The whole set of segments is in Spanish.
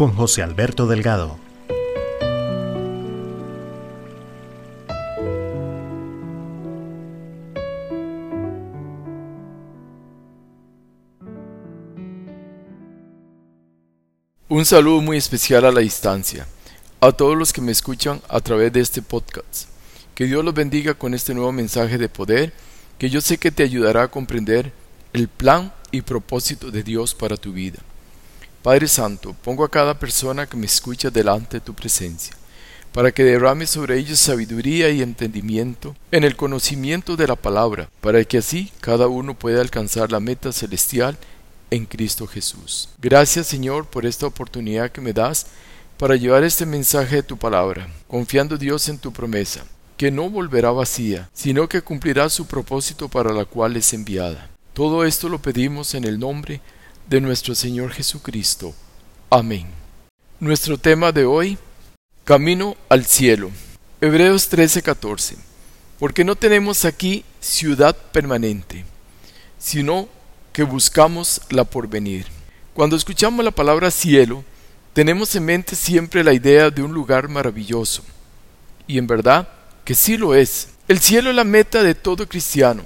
Con José Alberto Delgado. Un saludo muy especial a la distancia, a todos los que me escuchan a través de este podcast. Que Dios los bendiga con este nuevo mensaje de poder que yo sé que te ayudará a comprender el plan y propósito de Dios para tu vida. Padre Santo, pongo a cada persona que me escucha delante de tu presencia, para que derrame sobre ellos sabiduría y entendimiento en el conocimiento de la palabra, para que así cada uno pueda alcanzar la meta celestial en Cristo Jesús. Gracias Señor por esta oportunidad que me das para llevar este mensaje de tu palabra, confiando Dios en tu promesa, que no volverá vacía, sino que cumplirá su propósito para la cual es enviada. Todo esto lo pedimos en el nombre de nuestro Señor Jesucristo. Amén. Nuestro tema de hoy, Camino al cielo. Hebreos 13:14. Porque no tenemos aquí ciudad permanente, sino que buscamos la porvenir. Cuando escuchamos la palabra cielo, tenemos en mente siempre la idea de un lugar maravilloso. Y en verdad que sí lo es. El cielo es la meta de todo cristiano.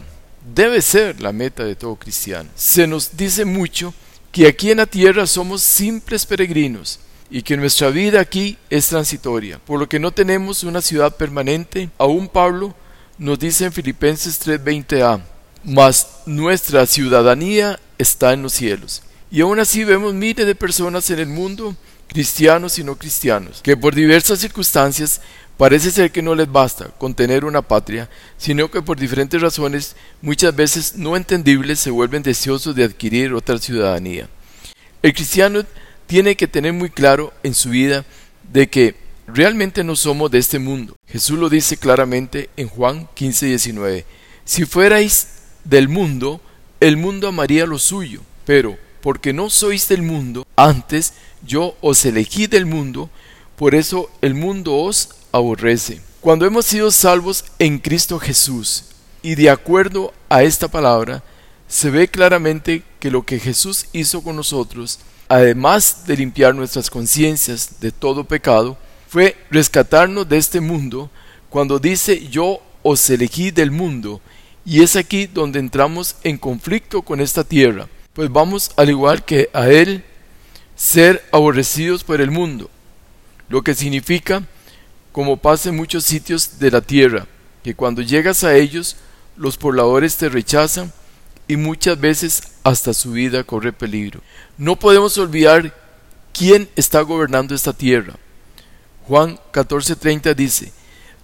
Debe ser la meta de todo cristiano. Se nos dice mucho que aquí en la tierra somos simples peregrinos y que nuestra vida aquí es transitoria, por lo que no tenemos una ciudad permanente. Aún Pablo nos dice en Filipenses 3:20a, mas nuestra ciudadanía está en los cielos. Y aún así vemos miles de personas en el mundo, cristianos y no cristianos, que por diversas circunstancias parece ser que no les basta con tener una patria, sino que por diferentes razones, muchas veces no entendibles, se vuelven deseosos de adquirir otra ciudadanía. El cristiano tiene que tener muy claro en su vida de que realmente no somos de este mundo. Jesús lo dice claramente en Juan 15:19. Si fuerais del mundo, el mundo amaría lo suyo, pero porque no sois del mundo, antes yo os elegí del mundo, por eso el mundo os aborrece. Cuando hemos sido salvos en Cristo Jesús, y de acuerdo a esta palabra, se ve claramente que lo que Jesús hizo con nosotros, además de limpiar nuestras conciencias de todo pecado, fue rescatarnos de este mundo cuando dice yo os elegí del mundo y es aquí donde entramos en conflicto con esta tierra, pues vamos al igual que a Él ser aborrecidos por el mundo, lo que significa, como pasa en muchos sitios de la tierra, que cuando llegas a ellos, los pobladores te rechazan y muchas veces hasta su vida corre peligro. No podemos olvidar quién está gobernando esta tierra. Juan 14:30 dice,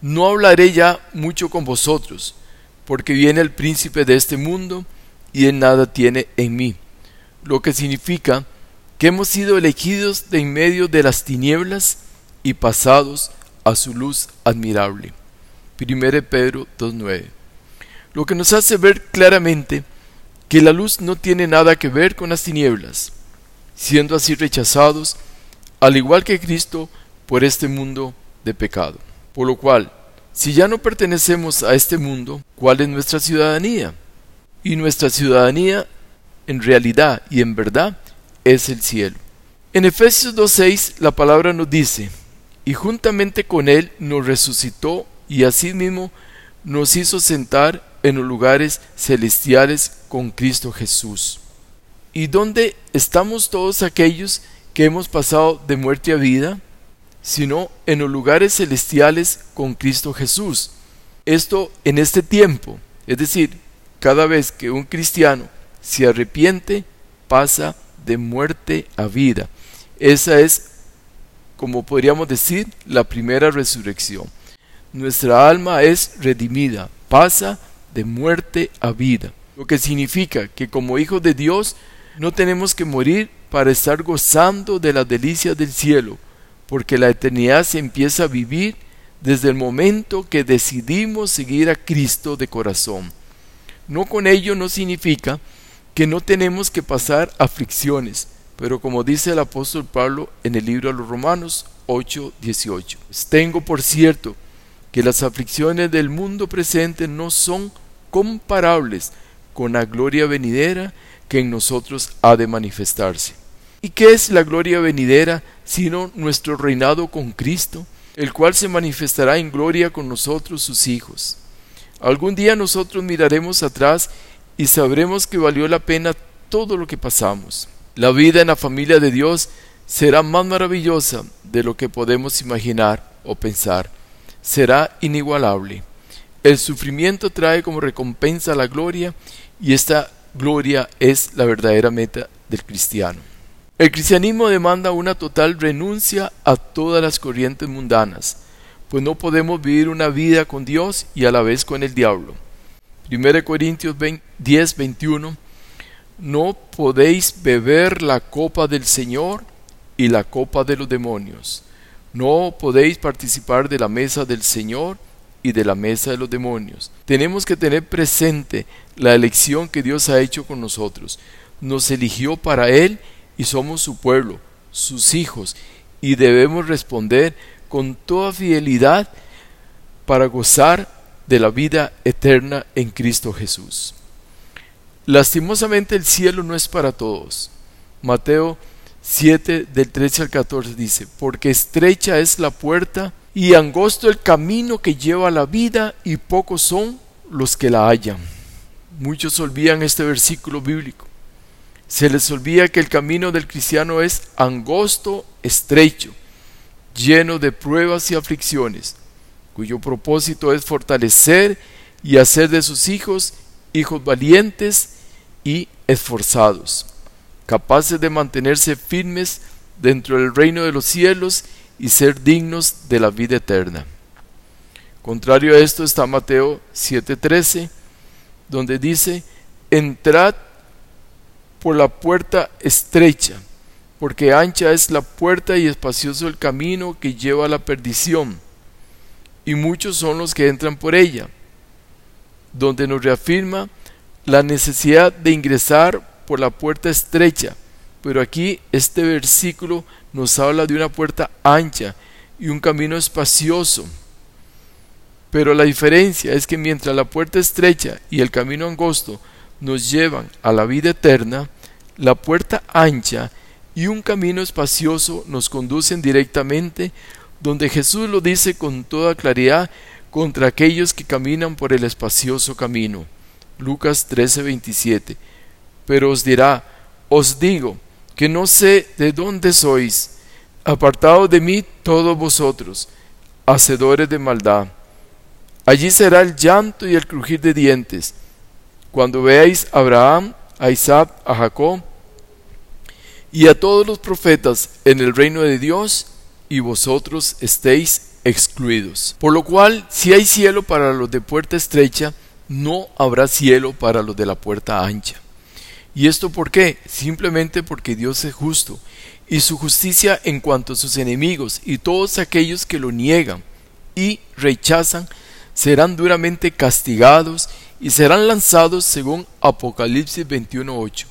No hablaré ya mucho con vosotros, porque viene el príncipe de este mundo y en nada tiene en mí, lo que significa que hemos sido elegidos de en medio de las tinieblas y pasados a su luz admirable. 1 Pedro 2.9. Lo que nos hace ver claramente que la luz no tiene nada que ver con las tinieblas, siendo así rechazados, al igual que Cristo, por este mundo de pecado. Por lo cual, si ya no pertenecemos a este mundo, ¿cuál es nuestra ciudadanía? Y nuestra ciudadanía, en realidad y en verdad, es el cielo. En Efesios 2.6 la palabra nos dice, y juntamente con Él nos resucitó y asimismo nos hizo sentar en los lugares celestiales con Cristo Jesús. ¿Y dónde estamos todos aquellos que hemos pasado de muerte a vida? sino en los lugares celestiales con Cristo Jesús. Esto en este tiempo, es decir, cada vez que un cristiano se arrepiente, pasa de muerte a vida. Esa es, como podríamos decir, la primera resurrección. Nuestra alma es redimida, pasa de muerte a vida, lo que significa que como hijos de Dios no tenemos que morir para estar gozando de las delicias del cielo, porque la eternidad se empieza a vivir desde el momento que decidimos seguir a Cristo de corazón. No con ello no significa que no tenemos que pasar aflicciones, pero como dice el apóstol Pablo en el libro a los Romanos 8:18, tengo por cierto que las aflicciones del mundo presente no son comparables con la gloria venidera que en nosotros ha de manifestarse. ¿Y qué es la gloria venidera sino nuestro reinado con Cristo, el cual se manifestará en gloria con nosotros sus hijos? Algún día nosotros miraremos atrás y sabremos que valió la pena todo lo que pasamos. La vida en la familia de Dios será más maravillosa de lo que podemos imaginar o pensar. Será inigualable. El sufrimiento trae como recompensa la gloria y esta gloria es la verdadera meta del cristiano. El cristianismo demanda una total renuncia a todas las corrientes mundanas, pues no podemos vivir una vida con Dios y a la vez con el diablo. 1 Corintios 10, 21 No podéis beber la copa del Señor y la copa de los demonios. No podéis participar de la mesa del Señor y de la mesa de los demonios. Tenemos que tener presente la elección que Dios ha hecho con nosotros. Nos eligió para Él y somos su pueblo, sus hijos, y debemos responder con toda fidelidad para gozar de la vida eterna en Cristo Jesús. Lastimosamente el cielo no es para todos. Mateo 7 del 13 al 14 dice, porque estrecha es la puerta y angosto el camino que lleva a la vida y pocos son los que la hallan. Muchos olvidan este versículo bíblico. Se les olvida que el camino del cristiano es angosto, estrecho, lleno de pruebas y aflicciones, cuyo propósito es fortalecer y hacer de sus hijos hijos valientes y esforzados, capaces de mantenerse firmes dentro del reino de los cielos y ser dignos de la vida eterna. Contrario a esto está Mateo 7:13, donde dice, entrad por la puerta estrecha, porque ancha es la puerta y espacioso el camino que lleva a la perdición, y muchos son los que entran por ella, donde nos reafirma la necesidad de ingresar por la puerta estrecha, pero aquí este versículo nos habla de una puerta ancha y un camino espacioso. Pero la diferencia es que mientras la puerta estrecha y el camino angosto nos llevan a la vida eterna, la puerta ancha y un camino espacioso nos conducen directamente donde Jesús lo dice con toda claridad contra aquellos que caminan por el espacioso camino. Lucas 13:27. Pero os dirá, os digo, que no sé de dónde sois, apartados de mí todos vosotros, hacedores de maldad. Allí será el llanto y el crujir de dientes cuando veáis a Abraham, a Isaac, a Jacob y a todos los profetas en el reino de Dios, y vosotros estéis excluidos. Por lo cual, si hay cielo para los de puerta estrecha, no habrá cielo para los de la puerta ancha. ¿Y esto por qué? Simplemente porque Dios es justo, y su justicia en cuanto a sus enemigos y todos aquellos que lo niegan y rechazan serán duramente castigados y serán lanzados según Apocalipsis 21.8.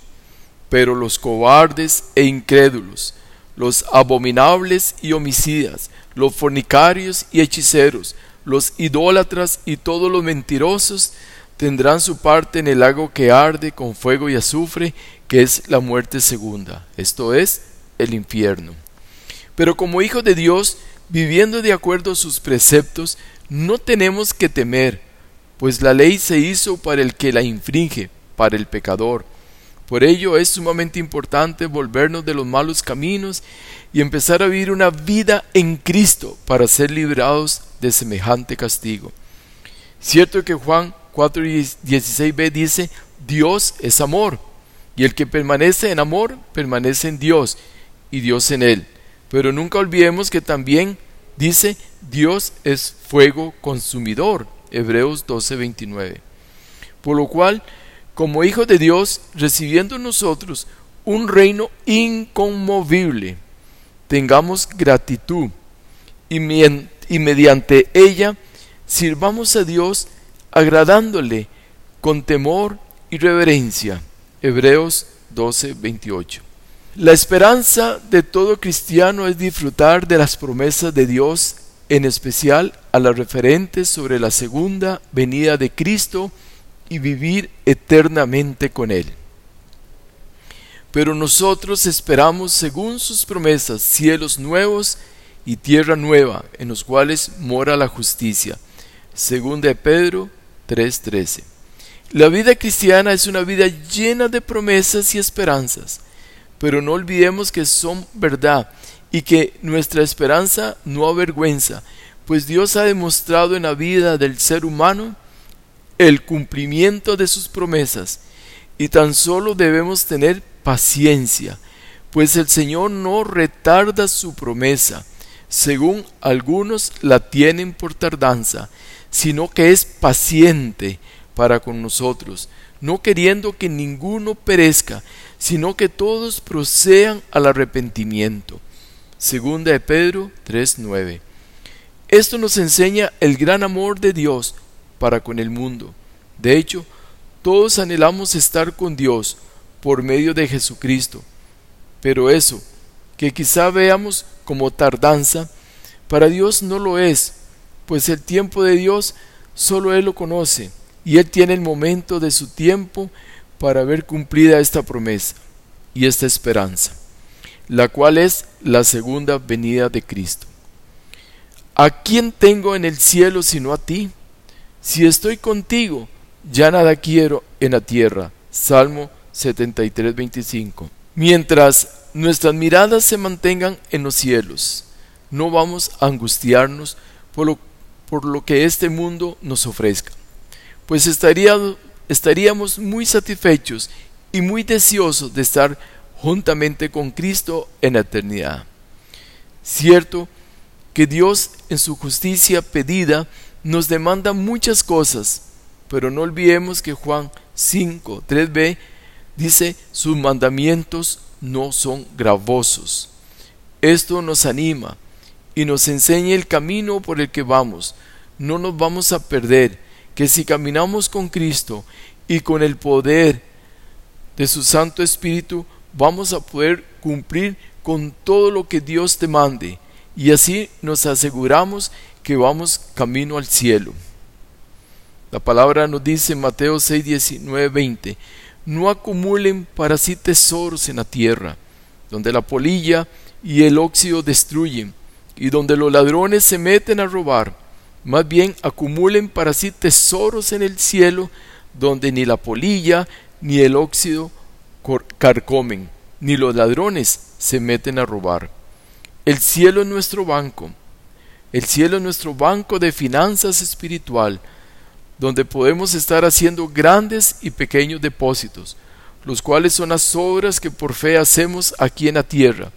Pero los cobardes e incrédulos, los abominables y homicidas, los fornicarios y hechiceros, los idólatras y todos los mentirosos tendrán su parte en el lago que arde con fuego y azufre, que es la muerte segunda, esto es, el infierno. Pero como hijos de Dios, viviendo de acuerdo a sus preceptos, no tenemos que temer, pues la ley se hizo para el que la infringe, para el pecador. Por ello es sumamente importante volvernos de los malos caminos y empezar a vivir una vida en Cristo para ser librados de semejante castigo. Cierto que Juan 4:16b dice, Dios es amor, y el que permanece en amor permanece en Dios y Dios en él. Pero nunca olvidemos que también dice, Dios es fuego consumidor. Hebreos 12:29. Por lo cual, como hijos de Dios, recibiendo nosotros un reino inconmovible, tengamos gratitud y, mediante ella sirvamos a Dios agradándole con temor y reverencia. Hebreos 12, 28. La esperanza de todo cristiano es disfrutar de las promesas de Dios, en especial a las referentes sobre la segunda venida de Cristo y vivir eternamente con Él. Pero nosotros esperamos, según sus promesas, cielos nuevos y tierra nueva, en los cuales mora la justicia. Segunda de Pedro 3:13. La vida cristiana es una vida llena de promesas y esperanzas, pero no olvidemos que son verdad y que nuestra esperanza no avergüenza, pues Dios ha demostrado en la vida del ser humano el cumplimiento de sus promesas y tan solo debemos tener paciencia, pues el Señor no retarda su promesa, según algunos la tienen por tardanza, sino que es paciente para con nosotros, no queriendo que ninguno perezca, sino que todos procedan al arrepentimiento. Segunda de Pedro 3:9. Esto nos enseña el gran amor de Dios para con el mundo. De hecho, todos anhelamos estar con Dios por medio de Jesucristo. Pero eso, que quizá veamos como tardanza, para Dios no lo es, pues el tiempo de Dios solo Él lo conoce, y Él tiene el momento de su tiempo para ver cumplida esta promesa y esta esperanza, la cual es la segunda venida de Cristo. ¿A quién tengo en el cielo sino a ti? Si estoy contigo, ya nada quiero en la tierra. Salmo 73, 25. Mientras nuestras miradas se mantengan en los cielos, no vamos a angustiarnos por lo, por lo que este mundo nos ofrezca, pues estaríamos muy satisfechos y muy deseosos de estar juntamente con Cristo en la eternidad. Cierto que Dios en su justicia pedida nos demanda muchas cosas, pero no olvidemos que Juan 5, 3b dice, sus mandamientos no son gravosos. Esto nos anima y nos enseña el camino por el que vamos. No nos vamos a perder, que si caminamos con Cristo y con el poder de su Santo Espíritu, vamos a poder cumplir con todo lo que Dios te mande y así nos aseguramos que vamos camino al cielo. La palabra nos dice en Mateo 6, 19, 20, no acumulen para sí tesoros en la tierra, donde la polilla y el óxido destruyen, y donde los ladrones se meten a robar. Más bien acumulen para sí tesoros en el cielo, donde ni la polilla ni el óxido carcomen, ni los ladrones se meten a robar. El cielo es nuestro banco, el cielo es nuestro banco de finanzas espiritual, donde podemos estar haciendo grandes y pequeños depósitos, los cuales son las obras que por fe hacemos aquí en la tierra,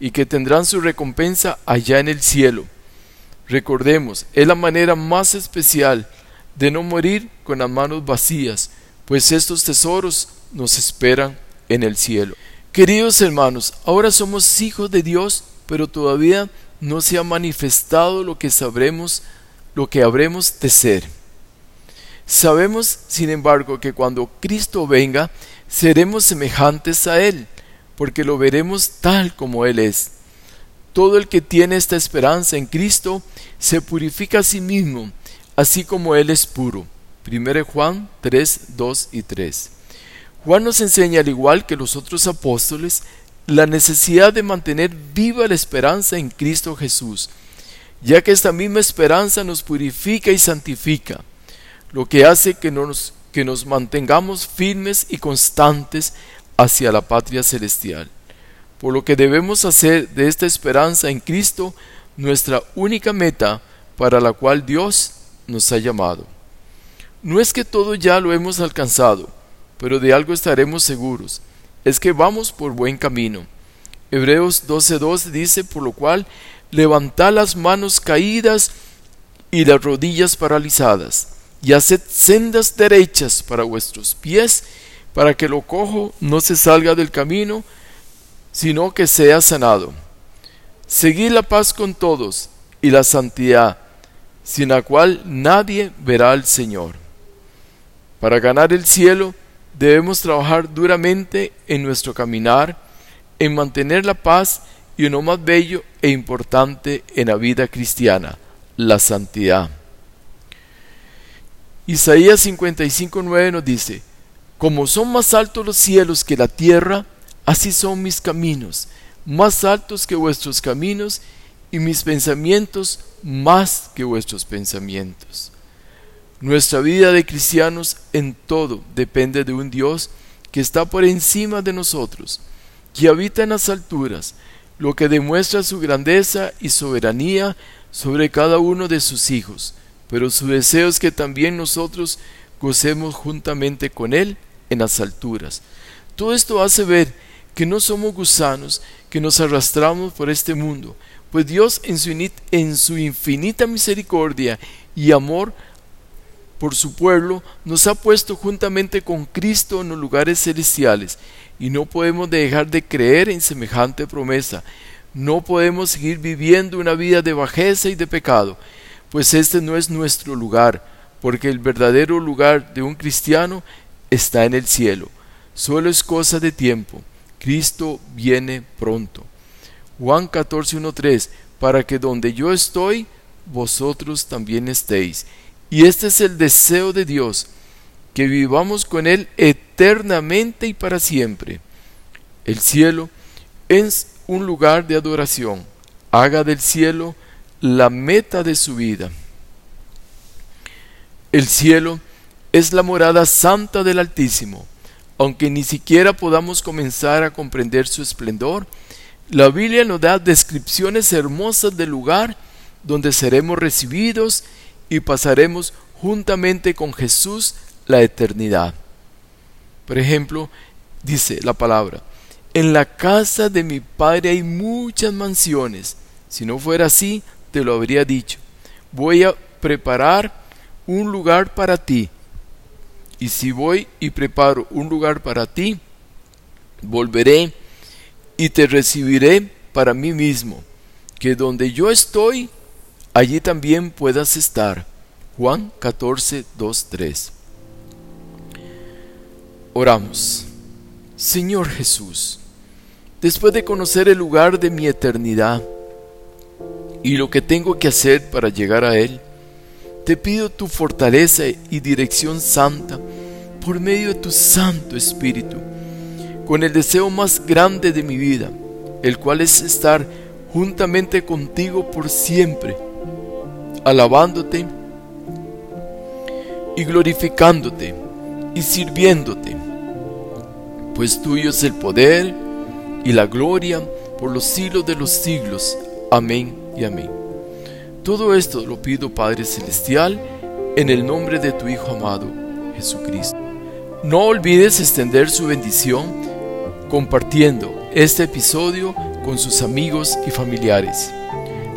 y que tendrán su recompensa allá en el cielo. Recordemos, es la manera más especial de no morir con las manos vacías, pues estos tesoros nos esperan en el cielo. Queridos hermanos, ahora somos hijos de Dios, pero todavía no se ha manifestado lo que sabremos, lo que habremos de ser. Sabemos, sin embargo, que cuando Cristo venga, seremos semejantes a Él, porque lo veremos tal como Él es. Todo el que tiene esta esperanza en Cristo se purifica a sí mismo, así como Él es puro. 1 Juan 3, 2 y 3. Juan nos enseña, al igual que los otros apóstoles, la necesidad de mantener viva la esperanza en Cristo Jesús, ya que esta misma esperanza nos purifica y santifica lo que hace que nos, que nos mantengamos firmes y constantes hacia la patria celestial. Por lo que debemos hacer de esta esperanza en Cristo nuestra única meta para la cual Dios nos ha llamado. No es que todo ya lo hemos alcanzado, pero de algo estaremos seguros, es que vamos por buen camino. Hebreos 12:2 dice, por lo cual, levantad las manos caídas y las rodillas paralizadas y haced sendas derechas para vuestros pies, para que lo cojo no se salga del camino, sino que sea sanado. Seguid la paz con todos y la santidad, sin la cual nadie verá al Señor. Para ganar el cielo debemos trabajar duramente en nuestro caminar, en mantener la paz y uno más bello e importante en la vida cristiana, la santidad. Isaías 55.9 nos dice, Como son más altos los cielos que la tierra, así son mis caminos, más altos que vuestros caminos, y mis pensamientos más que vuestros pensamientos. Nuestra vida de cristianos en todo depende de un Dios que está por encima de nosotros, que habita en las alturas, lo que demuestra su grandeza y soberanía sobre cada uno de sus hijos, pero su deseo es que también nosotros gocemos juntamente con Él en las alturas. Todo esto hace ver que no somos gusanos que nos arrastramos por este mundo, pues Dios en su, infinita misericordia y amor por su pueblo nos ha puesto juntamente con Cristo en los lugares celestiales y no podemos dejar de creer en semejante promesa. No podemos seguir viviendo una vida de bajeza y de pecado, pues este no es nuestro lugar, porque el verdadero lugar de un cristiano está en el cielo. Solo es cosa de tiempo. Cristo viene pronto. Juan 14.1.3 Para que donde yo estoy, vosotros también estéis. Y este es el deseo de Dios, que vivamos con Él eternamente y para siempre. El cielo es un lugar de adoración. Haga del cielo la meta de su vida. El cielo es la morada santa del Altísimo. Aunque ni siquiera podamos comenzar a comprender su esplendor, la Biblia nos da descripciones hermosas del lugar donde seremos recibidos y pasaremos juntamente con Jesús la eternidad. Por ejemplo, dice la palabra, en la casa de mi padre hay muchas mansiones. Si no fuera así, te lo habría dicho. Voy a preparar un lugar para ti. Y si voy y preparo un lugar para ti, volveré y te recibiré para mí mismo, que donde yo estoy, allí también puedas estar. Juan 14, 2, 3. Oramos. Señor Jesús, después de conocer el lugar de mi eternidad y lo que tengo que hacer para llegar a Él, te pido tu fortaleza y dirección santa por medio de tu Santo Espíritu, con el deseo más grande de mi vida, el cual es estar juntamente contigo por siempre, alabándote y glorificándote y sirviéndote pues tuyo es el poder y la gloria por los siglos de los siglos. Amén y amén. Todo esto lo pido Padre Celestial en el nombre de tu Hijo amado, Jesucristo. No olvides extender su bendición compartiendo este episodio con sus amigos y familiares.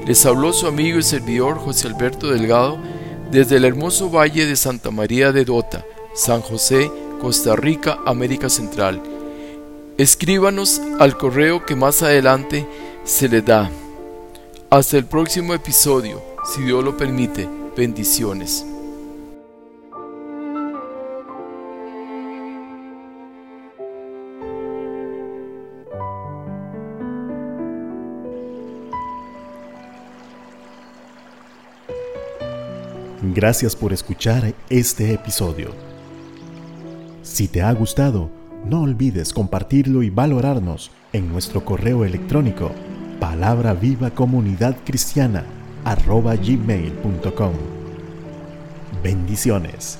Les habló su amigo y servidor José Alberto Delgado desde el hermoso valle de Santa María de Dota, San José, Costa Rica, América Central. Escríbanos al correo que más adelante se le da. Hasta el próximo episodio, si Dios lo permite. Bendiciones. Gracias por escuchar este episodio. Si te ha gustado, no olvides compartirlo y valorarnos en nuestro correo electrónico palabra viva comunidad cristiana gmail.com. Bendiciones.